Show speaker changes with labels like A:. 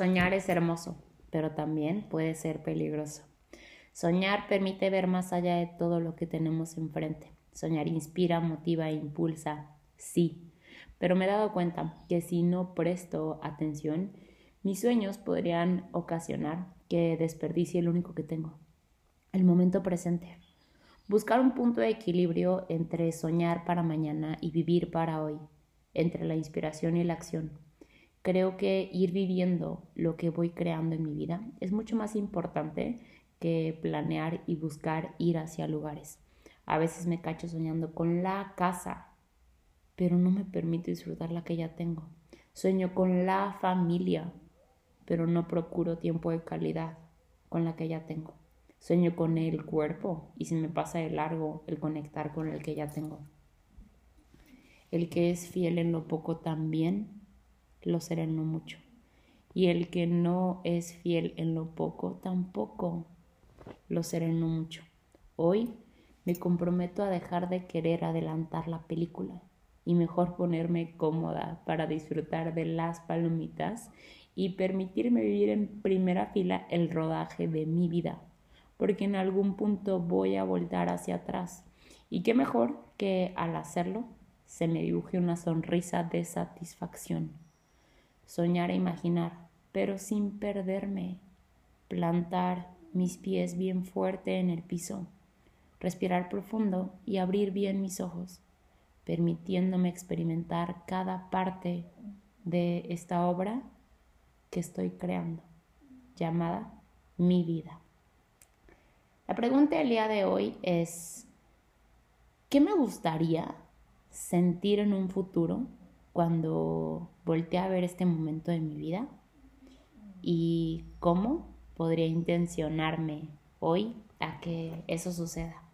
A: Soñar es hermoso, pero también puede ser peligroso. Soñar permite ver más allá de todo lo que tenemos enfrente. Soñar inspira, motiva e impulsa, sí, pero me he dado cuenta que si no presto atención, mis sueños podrían ocasionar que desperdicie lo único que tengo, el momento presente. Buscar un punto de equilibrio entre soñar para mañana y vivir para hoy, entre la inspiración y la acción creo que ir viviendo lo que voy creando en mi vida es mucho más importante que planear y buscar ir hacia lugares. A veces me cacho soñando con la casa, pero no me permito disfrutar la que ya tengo. Sueño con la familia, pero no procuro tiempo de calidad con la que ya tengo. Sueño con el cuerpo y si me pasa de largo el conectar con el que ya tengo. El que es fiel en lo poco también lo será en mucho. Y el que no es fiel en lo poco, tampoco lo será en mucho. Hoy me comprometo a dejar de querer adelantar la película y mejor ponerme cómoda para disfrutar de las palomitas y permitirme vivir en primera fila el rodaje de mi vida, porque en algún punto voy a voltar hacia atrás. Y qué mejor que al hacerlo se me dibuje una sonrisa de satisfacción soñar e imaginar, pero sin perderme, plantar mis pies bien fuerte en el piso, respirar profundo y abrir bien mis ojos, permitiéndome experimentar cada parte de esta obra que estoy creando, llamada mi vida. La pregunta del día de hoy es, ¿qué me gustaría sentir en un futuro cuando volteé a ver este momento de mi vida y cómo podría intencionarme hoy a que eso suceda.